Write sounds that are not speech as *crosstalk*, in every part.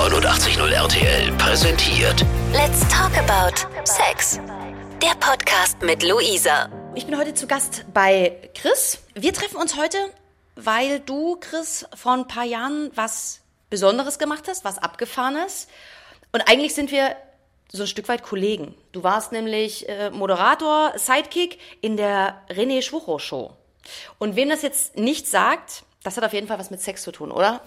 89.0 RTL präsentiert Let's talk about Sex. Der Podcast mit Luisa. Ich bin heute zu Gast bei Chris. Wir treffen uns heute, weil du, Chris, vor ein paar Jahren was Besonderes gemacht hast, was Abgefahrenes. Und eigentlich sind wir so ein Stück weit Kollegen. Du warst nämlich äh, Moderator, Sidekick in der René Schwuchow Show. Und wem das jetzt nicht sagt, das hat auf jeden Fall was mit Sex zu tun, oder?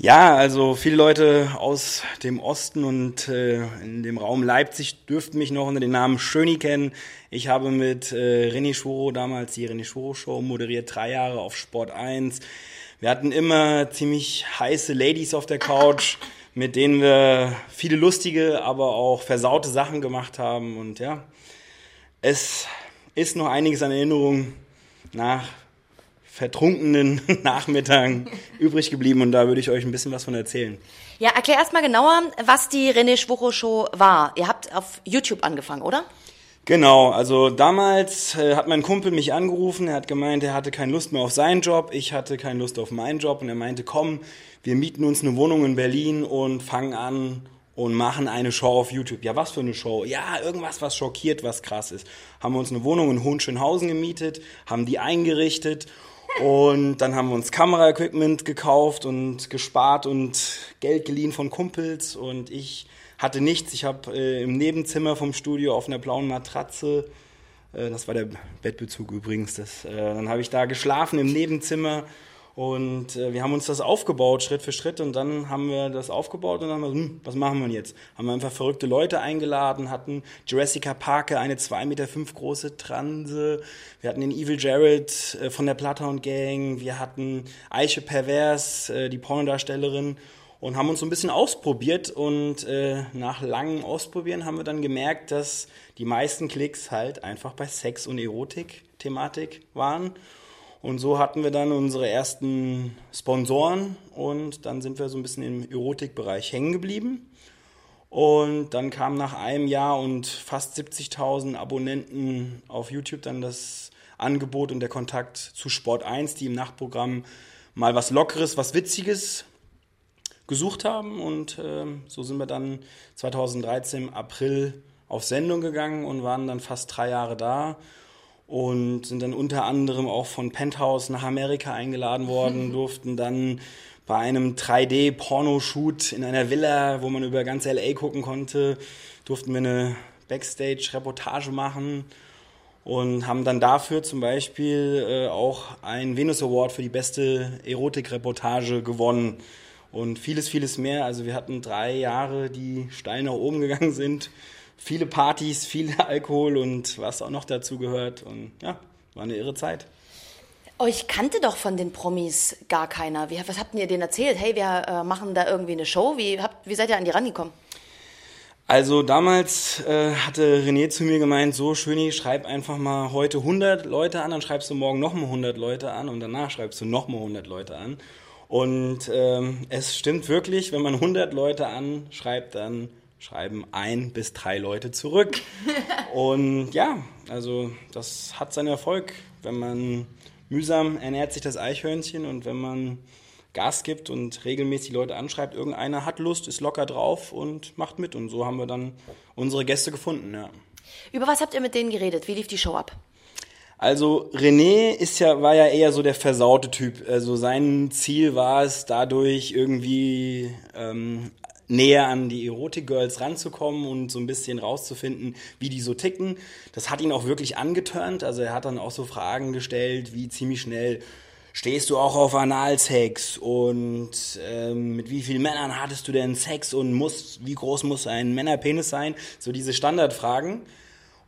Ja, also viele Leute aus dem Osten und äh, in dem Raum Leipzig dürften mich noch unter dem Namen Schöni kennen. Ich habe mit äh, René Schwuro damals die René Schwuro Show moderiert, drei Jahre auf Sport 1. Wir hatten immer ziemlich heiße Ladies auf der Couch, mit denen wir viele lustige, aber auch versaute Sachen gemacht haben. Und ja, es ist noch einiges an Erinnerungen nach vertrunkenen *laughs* Nachmittagen *laughs* übrig geblieben und da würde ich euch ein bisschen was von erzählen. Ja, erklär erstmal genauer, was die René Schwuchow Show war. Ihr habt auf YouTube angefangen, oder? Genau, also damals äh, hat mein Kumpel mich angerufen, er hat gemeint, er hatte keine Lust mehr auf seinen Job, ich hatte keine Lust auf meinen Job und er meinte, komm, wir mieten uns eine Wohnung in Berlin und fangen an und machen eine Show auf YouTube. Ja, was für eine Show? Ja, irgendwas, was schockiert, was krass ist. Haben wir uns eine Wohnung in Hohenschönhausen gemietet, haben die eingerichtet und dann haben wir uns Kameraequipment gekauft und gespart und Geld geliehen von Kumpels. Und ich hatte nichts. Ich habe äh, im Nebenzimmer vom Studio auf einer blauen Matratze, äh, das war der Bettbezug übrigens, das, äh, dann habe ich da geschlafen im Nebenzimmer und äh, wir haben uns das aufgebaut, Schritt für Schritt. Und dann haben wir das aufgebaut und dann haben wir, hm, was machen wir jetzt? Haben wir einfach verrückte Leute eingeladen, hatten Jurassica Parker, eine 2,5 Meter fünf große Transe. Wir hatten den Evil Jared äh, von der Bloodhound Gang. Wir hatten Eiche Pervers, äh, die Pornodarstellerin. Und haben uns so ein bisschen ausprobiert. Und äh, nach langem Ausprobieren haben wir dann gemerkt, dass die meisten Klicks halt einfach bei Sex und Erotik-Thematik waren. Und so hatten wir dann unsere ersten Sponsoren und dann sind wir so ein bisschen im Erotikbereich hängen geblieben. Und dann kam nach einem Jahr und fast 70.000 Abonnenten auf YouTube dann das Angebot und der Kontakt zu Sport 1, die im Nachtprogramm mal was Lockeres, was Witziges gesucht haben. Und äh, so sind wir dann 2013 im April auf Sendung gegangen und waren dann fast drei Jahre da und sind dann unter anderem auch von Penthouse nach Amerika eingeladen worden, durften dann bei einem 3D-Pornoshoot in einer Villa, wo man über ganz LA gucken konnte, durften wir eine Backstage-Reportage machen und haben dann dafür zum Beispiel äh, auch einen Venus Award für die beste Erotik-Reportage gewonnen. Und vieles, vieles mehr. Also wir hatten drei Jahre, die steil nach oben gegangen sind viele Partys, viel *laughs* Alkohol und was auch noch dazu gehört. Und ja, war eine irre Zeit. Euch kannte doch von den Promis gar keiner. Wie, was habt ihr denen erzählt? Hey, wir äh, machen da irgendwie eine Show. Wie, habt, wie seid ihr an die rangekommen? Also damals äh, hatte René zu mir gemeint, so Schöni, schreib einfach mal heute 100 Leute an, dann schreibst du morgen nochmal 100 Leute an und danach schreibst du nochmal 100 Leute an. Und ähm, es stimmt wirklich, wenn man 100 Leute anschreibt, dann schreiben ein bis drei Leute zurück. *laughs* Und ja, also das hat seinen Erfolg. Wenn man mühsam ernährt sich das Eichhörnchen und wenn man Gas gibt und regelmäßig Leute anschreibt, irgendeiner hat Lust, ist locker drauf und macht mit. Und so haben wir dann unsere Gäste gefunden, ja. Über was habt ihr mit denen geredet? Wie lief die Show ab? Also René ist ja, war ja eher so der versaute Typ. Also sein Ziel war es, dadurch irgendwie ähm, näher an die Erotik-Girls ranzukommen und so ein bisschen rauszufinden, wie die so ticken. Das hat ihn auch wirklich angetörnt. Also er hat dann auch so Fragen gestellt, wie ziemlich schnell stehst du auch auf Analsex und ähm, mit wie vielen Männern hattest du denn Sex und muss, wie groß muss ein Männerpenis sein? So diese Standardfragen.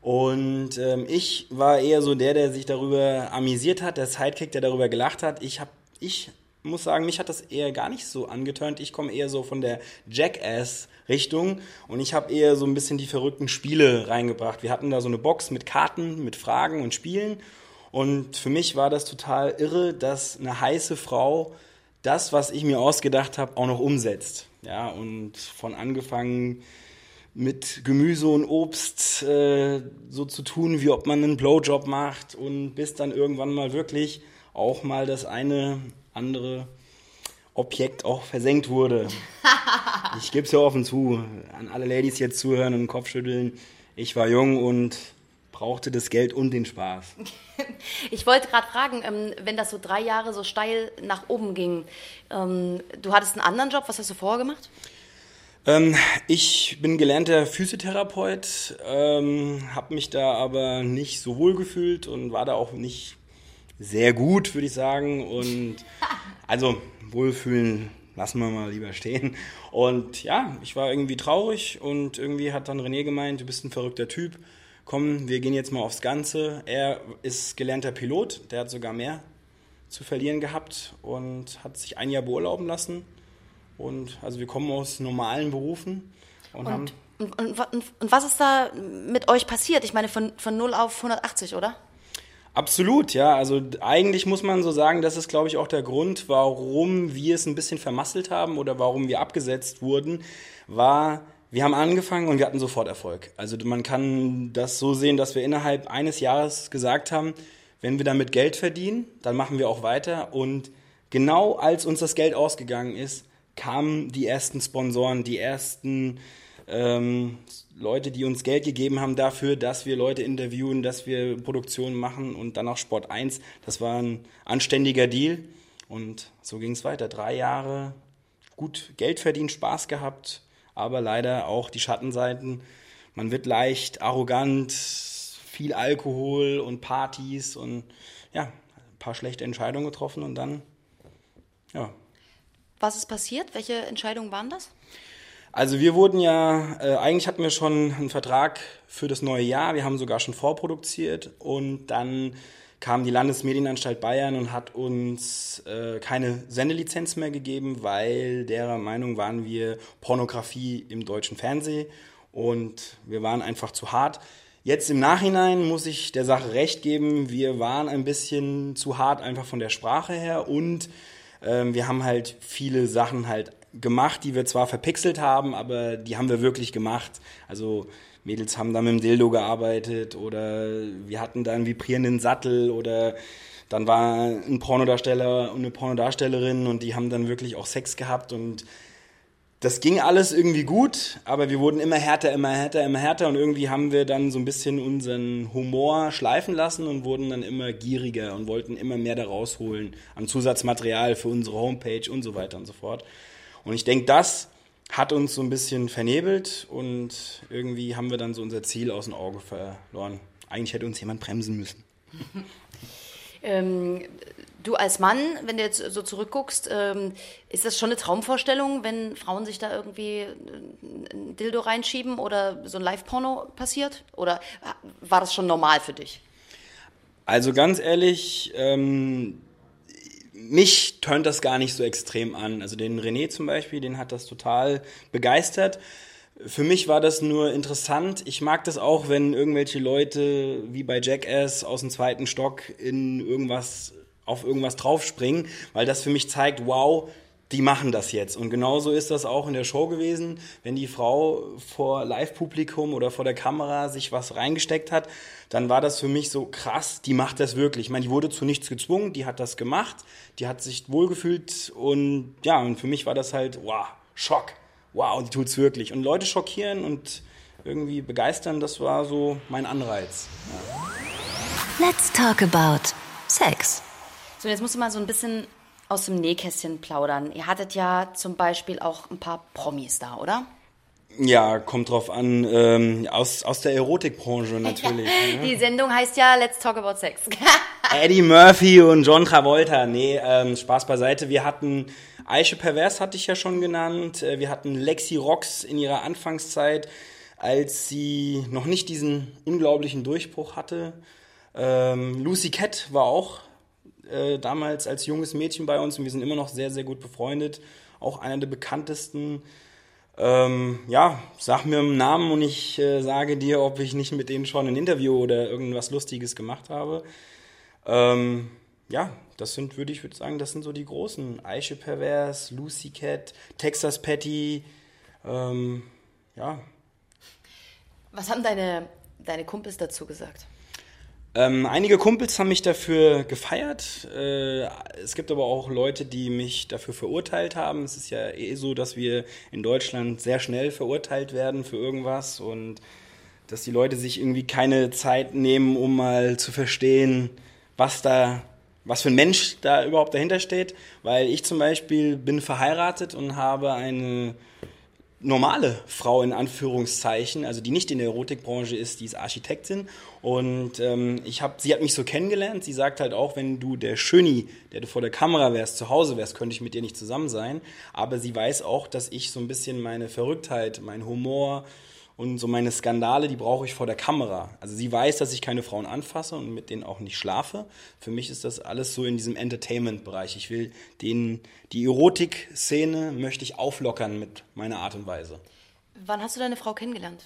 Und ähm, ich war eher so der, der sich darüber amüsiert hat, der Sidekick, der darüber gelacht hat. Ich habe ich muss sagen, mich hat das eher gar nicht so angetönt. Ich komme eher so von der Jackass-Richtung und ich habe eher so ein bisschen die verrückten Spiele reingebracht. Wir hatten da so eine Box mit Karten, mit Fragen und Spielen und für mich war das total irre, dass eine heiße Frau das, was ich mir ausgedacht habe, auch noch umsetzt. Ja, und von angefangen mit Gemüse und Obst äh, so zu tun, wie ob man einen Blowjob macht und bis dann irgendwann mal wirklich auch mal das eine andere Objekt auch versenkt wurde. *laughs* ich gebe es ja offen zu, an alle Ladies jetzt zuhören und Kopf schütteln. Ich war jung und brauchte das Geld und den Spaß. *laughs* Ich wollte gerade fragen, ähm, wenn das so drei Jahre so steil nach oben ging, ähm, du hattest einen anderen Job, was hast du vorher gemacht? Ähm, ich bin gelernter Physiotherapeut, habe mich da aber nicht so wohl gefühlt und war da auch nicht sehr gut, würde ich sagen. Und also wohlfühlen lassen wir mal lieber stehen. Und ja, ich war irgendwie traurig und irgendwie hat dann René gemeint, du bist ein verrückter Typ. Komm, wir gehen jetzt mal aufs Ganze. Er ist gelernter Pilot, der hat sogar mehr zu verlieren gehabt und hat sich ein Jahr beurlauben lassen. Und also wir kommen aus normalen Berufen und, und haben. Und, und, und, was ist da mit euch passiert? Ich meine, von, von 0 auf 180, oder? Absolut, ja. Also eigentlich muss man so sagen, das ist, glaube ich, auch der Grund, warum wir es ein bisschen vermasselt haben oder warum wir abgesetzt wurden, war, wir haben angefangen und wir hatten sofort Erfolg. Also man kann das so sehen, dass wir innerhalb eines Jahres gesagt haben, wenn wir damit Geld verdienen, dann machen wir auch weiter. Und genau als uns das Geld ausgegangen ist, kamen die ersten Sponsoren, die ersten ähm, Leute, die uns Geld gegeben haben dafür, dass wir Leute interviewen, dass wir Produktionen machen und dann auch Sport 1. Das war ein anständiger Deal und so ging es weiter. Drei Jahre gut Geld verdient, Spaß gehabt, aber leider auch die Schattenseiten. Man wird leicht arrogant, viel Alkohol und Partys und ja, ein paar schlechte Entscheidungen getroffen und dann, ja. Was ist passiert? Welche Entscheidungen waren das? Also wir wurden ja, äh, eigentlich hatten wir schon einen Vertrag für das neue Jahr, wir haben sogar schon vorproduziert. Und dann kam die Landesmedienanstalt Bayern und hat uns äh, keine Sendelizenz mehr gegeben, weil derer Meinung waren wir Pornografie im deutschen Fernsehen. Und wir waren einfach zu hart. Jetzt im Nachhinein muss ich der Sache recht geben, wir waren ein bisschen zu hart einfach von der Sprache her. Und ähm, wir haben halt viele Sachen halt gemacht, die wir zwar verpixelt haben, aber die haben wir wirklich gemacht. Also Mädels haben da mit dem Dildo gearbeitet oder wir hatten da einen vibrierenden Sattel oder dann war ein Pornodarsteller und eine Pornodarstellerin und die haben dann wirklich auch Sex gehabt und das ging alles irgendwie gut, aber wir wurden immer härter, immer härter, immer härter und irgendwie haben wir dann so ein bisschen unseren Humor schleifen lassen und wurden dann immer gieriger und wollten immer mehr da rausholen an Zusatzmaterial für unsere Homepage und so weiter und so fort. Und ich denke, das hat uns so ein bisschen vernebelt und irgendwie haben wir dann so unser Ziel aus dem Auge verloren. Eigentlich hätte uns jemand bremsen müssen. *laughs* ähm, du als Mann, wenn du jetzt so zurückguckst, ähm, ist das schon eine Traumvorstellung, wenn Frauen sich da irgendwie ein Dildo reinschieben oder so ein Live-Porno passiert? Oder war das schon normal für dich? Also ganz ehrlich, ähm, mich tönt das gar nicht so extrem an. Also den René zum Beispiel, den hat das total begeistert. Für mich war das nur interessant. Ich mag das auch, wenn irgendwelche Leute wie bei Jackass aus dem zweiten Stock in irgendwas auf irgendwas draufspringen, weil das für mich zeigt, wow, die machen das jetzt. Und genauso ist das auch in der Show gewesen, wenn die Frau vor Live-Publikum oder vor der Kamera sich was reingesteckt hat, dann war das für mich so krass, die macht das wirklich. Ich meine, die wurde zu nichts gezwungen, die hat das gemacht, die hat sich wohlgefühlt und ja, und für mich war das halt, wow, Schock. Wow, die tut's wirklich. Und Leute schockieren und irgendwie begeistern, das war so mein Anreiz. Ja. Let's talk about Sex. So, jetzt musst du mal so ein bisschen aus dem Nähkästchen plaudern. Ihr hattet ja zum Beispiel auch ein paar Promis da, oder? Ja, kommt drauf an. Ähm, aus, aus der Erotikbranche natürlich. *laughs* ne? Die Sendung heißt ja Let's Talk About Sex. *laughs* Eddie Murphy und John Travolta. Nee, ähm, Spaß beiseite. Wir hatten Aisha Pervers, hatte ich ja schon genannt. Äh, wir hatten Lexi Rox in ihrer Anfangszeit, als sie noch nicht diesen unglaublichen Durchbruch hatte. Ähm, Lucy Cat war auch äh, damals als junges Mädchen bei uns und wir sind immer noch sehr, sehr gut befreundet. Auch einer der bekanntesten. Ähm, ja, sag mir einen Namen und ich äh, sage dir, ob ich nicht mit denen schon ein Interview oder irgendwas Lustiges gemacht habe. Ähm, ja, das sind, würde ich würde sagen, das sind so die großen. Aisha Pervers, Lucy Cat, Texas Patty, ähm, ja. Was haben deine, deine Kumpels dazu gesagt? Ähm, einige Kumpels haben mich dafür gefeiert. Äh, es gibt aber auch Leute, die mich dafür verurteilt haben. Es ist ja eh so, dass wir in Deutschland sehr schnell verurteilt werden für irgendwas und dass die Leute sich irgendwie keine Zeit nehmen, um mal zu verstehen, was da, was für ein Mensch da überhaupt dahinter steht. Weil ich zum Beispiel bin verheiratet und habe eine normale Frau in Anführungszeichen, also die nicht in der Erotikbranche ist, die ist Architektin und ähm, ich hab, sie hat mich so kennengelernt. Sie sagt halt auch, wenn du der Schöni, der du vor der Kamera wärst, zu Hause wärst, könnte ich mit dir nicht zusammen sein. Aber sie weiß auch, dass ich so ein bisschen meine Verrücktheit, mein Humor, und so meine Skandale, die brauche ich vor der Kamera. Also sie weiß, dass ich keine Frauen anfasse und mit denen auch nicht schlafe. Für mich ist das alles so in diesem Entertainment-Bereich. Ich will den, die Erotik-Szene möchte ich auflockern mit meiner Art und Weise. Wann hast du deine Frau kennengelernt?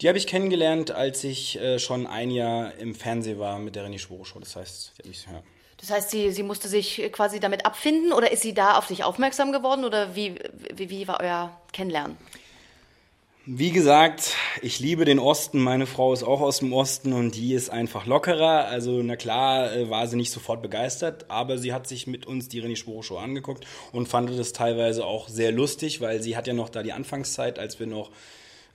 Die habe ich kennengelernt, als ich äh, schon ein Jahr im Fernsehen war mit der René Schwore Show. Das heißt, ich, ja. Das heißt, sie, sie musste sich quasi damit abfinden oder ist sie da auf dich aufmerksam geworden oder wie, wie, wie war euer Kennenlernen? Wie gesagt, ich liebe den Osten. Meine Frau ist auch aus dem Osten und die ist einfach lockerer. Also, na klar, äh, war sie nicht sofort begeistert, aber sie hat sich mit uns die René Sporo Show angeguckt und fand das teilweise auch sehr lustig, weil sie hat ja noch da die Anfangszeit, als wir noch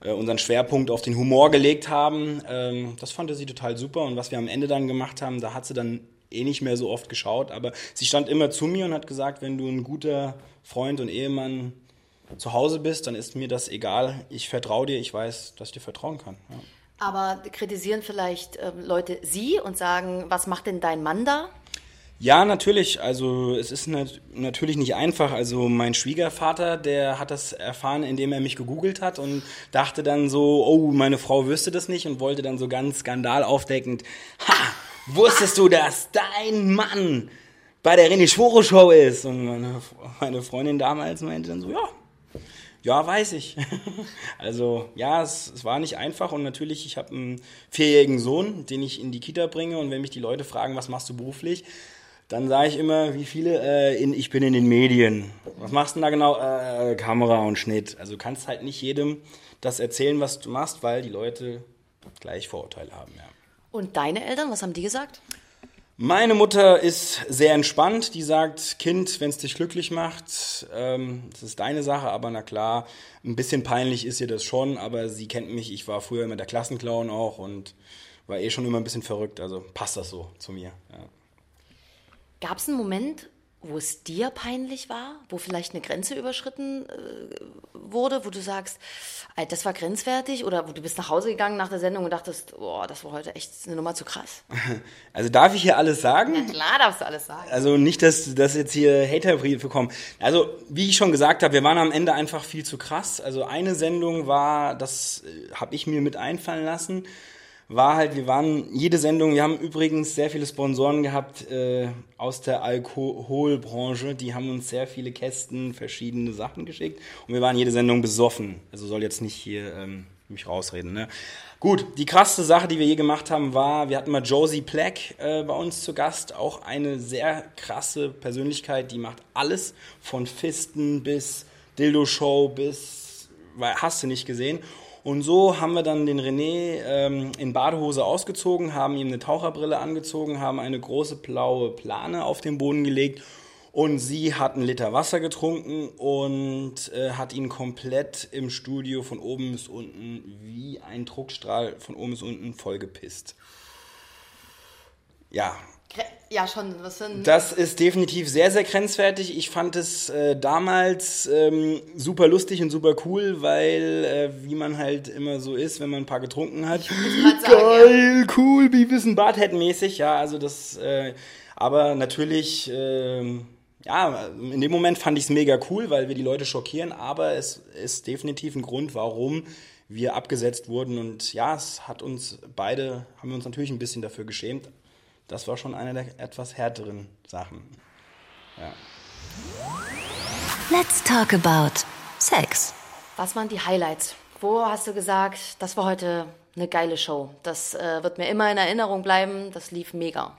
unseren Schwerpunkt auf den Humor gelegt haben. Ähm, das fand sie total super und was wir am Ende dann gemacht haben, da hat sie dann eh nicht mehr so oft geschaut, aber sie stand immer zu mir und hat gesagt, wenn du ein guter Freund und Ehemann zu Hause bist, dann ist mir das egal. Ich vertraue dir, ich weiß, dass ich dir vertrauen kann. Ja. Aber kritisieren vielleicht äh, Leute Sie und sagen, was macht denn dein Mann da? Ja, natürlich. Also es ist nat natürlich nicht einfach. Also mein Schwiegervater, der hat das erfahren, indem er mich gegoogelt hat und dachte dann so, oh, meine Frau wüsste das nicht und wollte dann so ganz skandalaufdeckend, ha, wusstest du, dass dein Mann bei der René Schwore Show ist? Und meine, meine Freundin damals meinte dann so, ja, ja, weiß ich. *laughs* Also ja, es, es, war nicht einfach und natürlich, ich habe einen vierjährigen Sohn, den ich in die Kita bringe und wenn mich die Leute fragen, was machst du beruflich, dann sage ich immer, wie viele, äh, in, ich bin in den Medien. Was machst du denn da genau? Äh, Kamera und Schnitt. Also du kannst halt nicht jedem das erzählen, was du machst, weil die Leute gleich Vorurteile haben. Ja. Und deine Eltern, was haben die gesagt? Meine Mutter ist sehr entspannt. Die sagt, Kind, wenn es dich glücklich macht, ähm, das ist deine Sache. Aber na klar, ein bisschen peinlich ist ihr das schon. Aber sie kennt mich. Ich war früher immer der Klassenclown auch und war eh schon immer ein bisschen verrückt. Also passt das so zu mir. Ja. Gab es einen Moment, wo es dir peinlich war, wo vielleicht eine Grenze überschritten äh, wurde, wo du sagst, das war grenzwertig oder wo du bist nach Hause gegangen nach der Sendung und dachtest, boah, das war heute echt eine Nummer zu krass. *laughs* Also darf ich hier alles sagen? Na klar darfst du alles sagen. Also nicht, dass, dass jetzt hier Haterbriefe kommen. Also wie ich schon gesagt habe, wir waren am Ende einfach viel zu krass. Also eine Sendung war, das äh, habe ich mir mit einfallen lassen, war halt, wir waren jede Sendung, wir haben übrigens sehr viele Sponsoren gehabt äh, aus der Alkoholbranche, die haben uns sehr viele Kästen, verschiedene Sachen geschickt und wir waren jede Sendung besoffen. Also soll jetzt nicht hier ähm, mich rausreden. Ne? Gut, die krasseste Sache, die wir je gemacht haben, war, wir hatten mal Josie Plack äh, bei uns zu Gast, auch eine sehr krasse Persönlichkeit, die macht alles von Fisten bis Dildo-Show bis, hast du nicht gesehen. Und so haben wir dann den René ähm, in Badehose ausgezogen, haben ihm eine Taucherbrille angezogen, haben eine große blaue Plane auf den Boden gelegt und sie hat einen Liter Wasser getrunken und äh, hat ihn komplett im Studio von oben bis unten wie ein Druckstrahl von oben bis unten vollgepisst. Ja, ja, schon. Was sind das ist definitiv sehr, sehr grenzwertig. Ich fand es äh, damals ähm, super lustig und super cool, weil, äh, wie man halt immer so ist, wenn man ein paar getrunken hat. Geil, ja. cool, Beavis und Barthead mäßig. Ja, also das, äh, aber natürlich, ähm, ja, in dem Moment fand ich es mega cool, weil wir die Leute schockieren, aber es ist definitiv ein Grund, warum wir abgesetzt wurden. Und ja, es hat uns beide, haben wir uns natürlich ein bisschen dafür geschämt, das war schon eine der etwas härteren Sachen. Ja. Let's talk about Sex. Was waren die Highlights? Wo hast du gesagt, das war heute eine geile Show? Das äh, wird mir immer in Erinnerung bleiben. Das lief mega.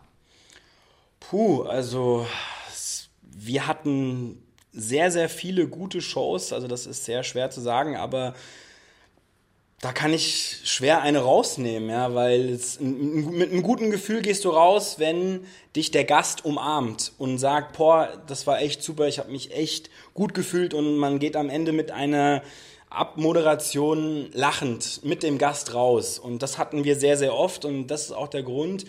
Puh, also wir hatten sehr, sehr viele gute Shows. Also das ist sehr schwer zu sagen, aber da kann ich schwer eine rausnehmen, ja, weil es, mit einem guten Gefühl gehst du raus, wenn dich der Gast umarmt und sagt, boah, das war echt super, ich habe mich echt gut gefühlt und man geht am Ende mit einer Abmoderation lachend mit dem Gast raus. Und das hatten wir sehr, sehr oft und das ist auch der Grund,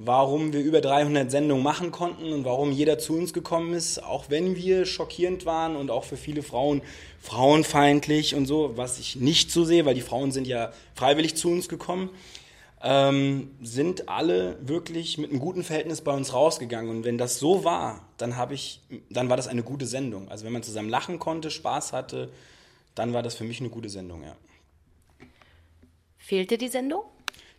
warum wir über 300 Sendungen machen konnten und warum jeder zu uns gekommen ist, auch wenn wir schockierend waren und auch für viele Frauen frauenfeindlich und so, was ich nicht so sehe, weil die Frauen sind ja freiwillig zu uns gekommen, ähm, sind alle wirklich mit einem guten Verhältnis bei uns rausgegangen. Und wenn das so war, dann ich, dann war das eine gute Sendung. Also wenn man zusammen lachen konnte, Spaß hatte, dann war das für mich eine gute Sendung, ja. Fehlt dir die Sendung?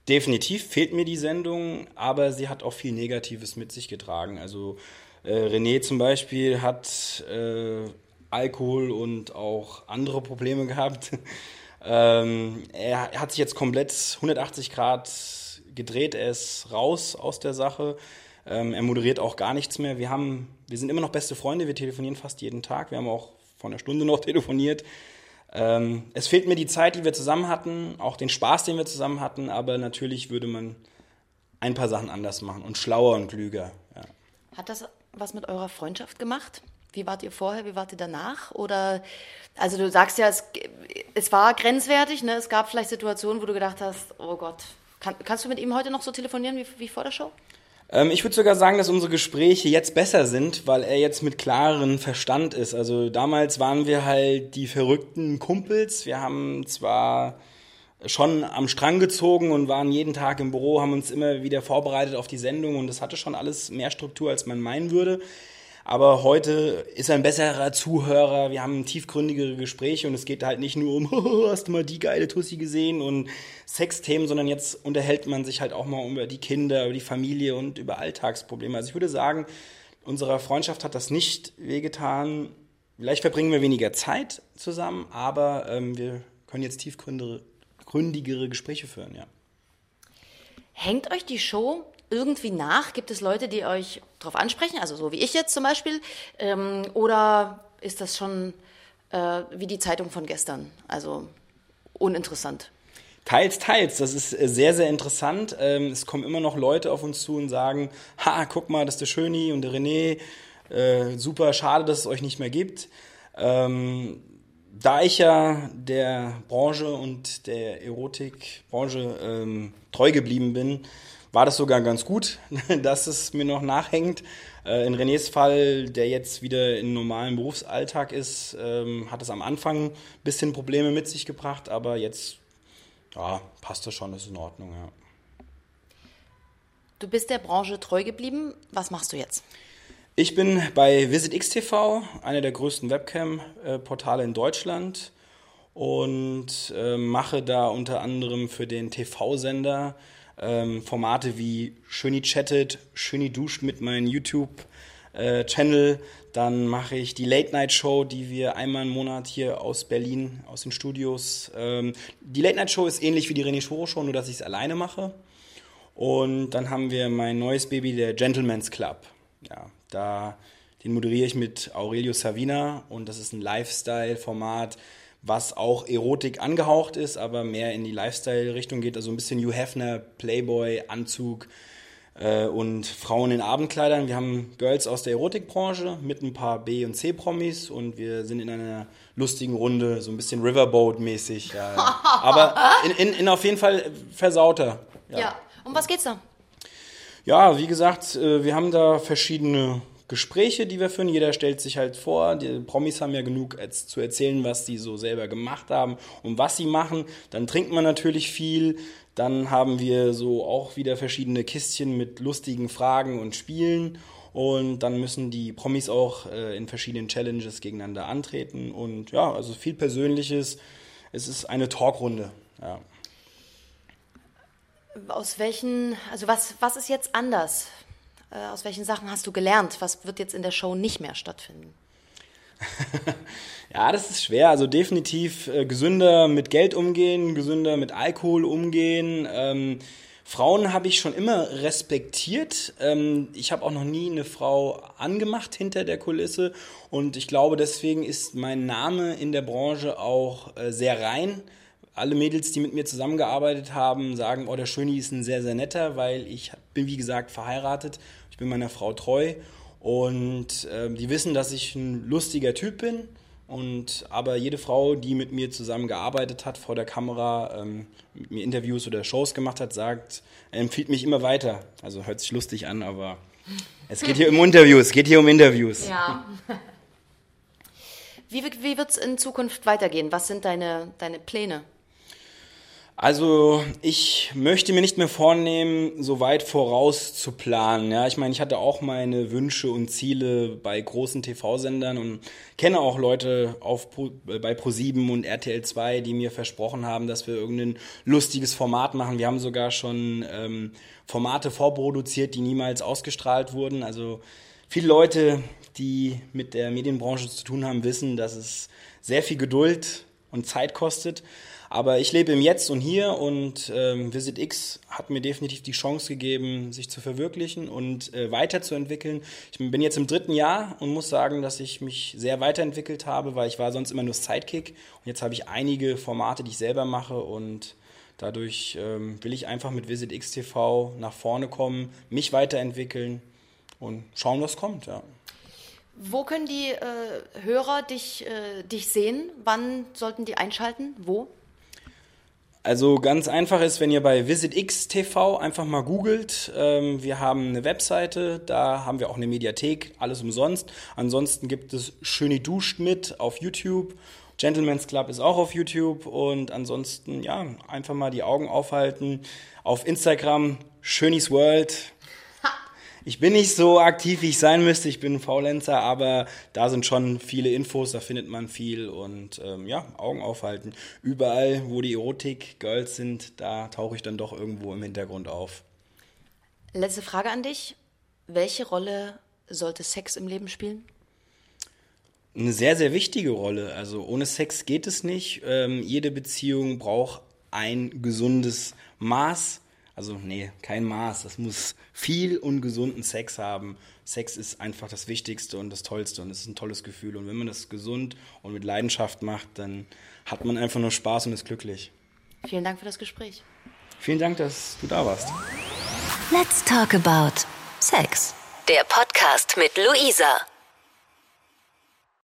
Definitiv fehlt mir die Sendung, aber sie hat auch viel Negatives mit sich getragen. Also äh, René zum Beispiel hat äh, Alkohol und auch andere Probleme gehabt. *laughs* ähm, er hat sich jetzt komplett 180 Grad gedreht, er ist raus aus der Sache. Ähm, er moderiert auch gar nichts mehr. Wir haben, wir sind immer noch beste Freunde, wir telefonieren fast jeden Tag. Wir haben auch vor einer Stunde noch *laughs* telefoniert. Ähm, es fehlt mir die Zeit, die wir zusammen hatten, auch den Spaß, den wir zusammen hatten, aber natürlich würde man ein paar Sachen anders machen und schlauer und klüger. Ja. Hat das was mit eurer Freundschaft gemacht? Wie wart ihr vorher, wie wart ihr danach? Oder, also du sagst ja, es, es war grenzwertig, ne? es gab vielleicht Situationen, wo du gedacht hast, oh Gott, kann, kannst du mit ihm heute noch so telefonieren wie, wie vor der Show? Ähm, ich würde sogar sagen, dass unsere Gespräche jetzt besser sind, weil er jetzt mit klarem Verstand ist. Also damals waren wir halt die verrückten Kumpels. Wir haben zwar schon am Strang gezogen und waren jeden Tag im Büro, haben uns immer wieder vorbereitet auf die Sendung und das hatte schon alles mehr Struktur, als man meinen würde. Aber heute ist er ein besserer Zuhörer, wir haben tiefgründigere Gespräche und es geht halt nicht nur um, *laughs* hast du mal die geile Tussi gesehen und Sexthemen, sondern jetzt unterhält man sich halt auch mal über die Kinder, über die Familie und über Alltagsprobleme. Also ich würde sagen, unserer Freundschaft hat das nicht wehgetan. Vielleicht verbringen wir weniger Zeit zusammen, aber ähm, wir können jetzt tiefgründigere Gespräche führen, ja. Hängt euch die Show irgendwie nach? Gibt es Leute, die euch darauf ansprechen, also so wie ich jetzt zum Beispiel? Ähm, oder ist das schon äh, wie die Zeitung von gestern, also uninteressant? Teils, teils. Das ist äh, sehr, sehr interessant. Ähm, es kommen immer noch Leute auf uns zu und sagen, ha, guck mal, das ist der Schöni und der René. Äh, super, schade, dass es euch nicht mehr gibt. Ähm, da ich ja der Branche und der Erotikbranche ähm, treu geblieben bin, war das sogar ganz gut, *laughs* dass es mir noch nachhängt. Äh, in Renés Fall, der jetzt wieder in normalen Berufsalltag ist, ähm, hat es am Anfang ein bisschen Probleme mit sich gebracht, aber jetzt ja, passt das schon, ist in Ordnung, ja. Du bist der Branche treu geblieben. Was machst du jetzt? Ich bin bei VisitXTV, einer der größten Webcam-Portale in Deutschland und äh, mache da unter anderem für den TV-Sender ähm, Formate wie Schöni chattet, Schöni duscht mit meinem YouTube-Channel. Äh, Dann mache ich die Late Night Show, die wir einmal im Monat hier aus Berlin, aus den Studios. Ähm, die Late Night Show ist ähnlich wie die René Schoro Show, nur dass ich es alleine mache. Und dann haben wir mein neues Baby, der Gentleman's Club. Ja, da den moderiere ich mit Aurelio Savina und das ist ein Lifestyle-Format, was auch Erotik angehaucht ist, aber mehr in die Lifestyle-Richtung geht. Also ein bisschen Hugh Hefner, Playboy, Anzug äh, und Frauen in Abendkleidern. Wir haben Girls aus der Erotikbranche mit ein paar B- und C-Promis und wir sind in einer lustigen Runde, so ein bisschen Riverboat-mäßig. Ja. *laughs* Aber in, in, in, auf jeden Fall versauter. Ja. ja. Um was geht's da? Ja, wie gesagt, äh, wir haben da verschiedene Gespräche, die wir führen. Jeder stellt sich halt vor. Die Promis haben ja genug zu erzählen, was sie so selber gemacht haben und was sie machen. Dann trinkt man natürlich viel. Dann haben wir so auch wieder verschiedene Kistchen mit lustigen Fragen und Spielen. Und dann müssen die Promis auch äh, in verschiedenen Challenges gegeneinander antreten. Und ja, also viel Persönliches. Es ist eine Talkrunde. Ja. Aus welchen, also was, was ist jetzt anders? Äh, aus welchen Sachen hast du gelernt? Was wird jetzt in der Show nicht mehr stattfinden? *laughs* ja, das ist schwer. Also definitiv äh, gesünder mit Geld umgehen, gesünder mit Alkohol umgehen. Ähm, Frauen habe ich schon immer respektiert. Ähm, ich habe auch noch nie eine Frau angemacht hinter der Kulisse und ich glaube, deswegen ist mein Name in der Branche auch äh, sehr rein alle Mädels, die mit mir zusammengearbeitet haben, sagen, oh, der Schöni ist ein sehr, sehr netter, weil ich bin, wie gesagt, verheiratet. Ich bin meiner Frau treu. Und äh, die wissen, dass ich ein lustiger Typ bin. Und aber jede Frau, die mit mir zusammengearbeitet hat vor der Kamera, ähm, mit mir Interviews oder Shows gemacht hat, sagt, empfiehlt mich immer weiter. Also hört sich lustig an, aber es geht hier um Interviews, es geht hier um Interviews. Ja. Wie, wie wird es in Zukunft weitergehen? Was sind deine, deine Pläne? Also ich möchte mir nicht mehr vornehmen, so weit voraus zu planen. Ja, ich meine, ich hatte auch meine Wünsche und Ziele bei großen TV-Sendern und kenne auch Leute auf, bei Pro7 und RTL 2, die mir versprochen haben, dass wir irgendein lustiges Format machen. Wir haben sogar schon ähm, Formate vorproduziert, die niemals ausgestrahlt wurden. Also viele Leute, die mit der Medienbranche zu tun haben, wissen, dass es sehr viel Geduld und Zeit kostet. Aber ich lebe im Jetzt und Hier und ähm, Visit X hat mir definitiv die Chance gegeben, sich zu verwirklichen und äh, weiterzuentwickeln. Ich bin jetzt im dritten Jahr und muss sagen, dass ich mich sehr weiterentwickelt habe, weil ich war sonst immer nur Sidekick und jetzt habe ich einige Formate, die ich selber mache und dadurch ähm, will ich einfach mit Visit X TV nach vorne kommen, mich weiterentwickeln und schauen, was kommt. Ja. Wo können die äh, Hörer dich, äh, dich sehen? Wann sollten die einschalten? Wo? Also ganz einfach ist, wenn ihr bei VisitX TV einfach mal googelt. Ähm, wir haben eine Webseite, da haben wir auch eine Mediathek, alles umsonst. Ansonsten gibt es Schöni Duscht mit auf YouTube. Gentleman's Club ist auch auf YouTube und ansonsten, ja, einfach mal die Augen aufhalten. Auf Instagram, Schönis World, ich bin nicht so aktiv, wie ich sein müsste. Ich bin ein Faulenzer, aber da sind schon viele Infos, da findet man viel und ähm, ja, Augen aufhalten. Überall, wo die Erotik-Girls sind, da tauche ich dann doch irgendwo im Hintergrund auf. Letzte Frage an dich. Welche Rolle sollte Sex im Leben spielen? Eine sehr, sehr wichtige Rolle. Also ohne Sex geht es nicht. Ähm, jede Beziehung braucht ein gesundes Maß also nee, kein Maß. Das muss viel und gesunden Sex haben. Sex ist einfach das Wichtigste und das Tollste und es ist ein tolles Gefühl. Und wenn man das gesund und mit Leidenschaft macht, dann hat man einfach nur Spaß und ist glücklich. Vielen Dank für das Gespräch. Vielen Dank, dass du da warst. Let's talk about Sex. Der Podcast mit Luisa.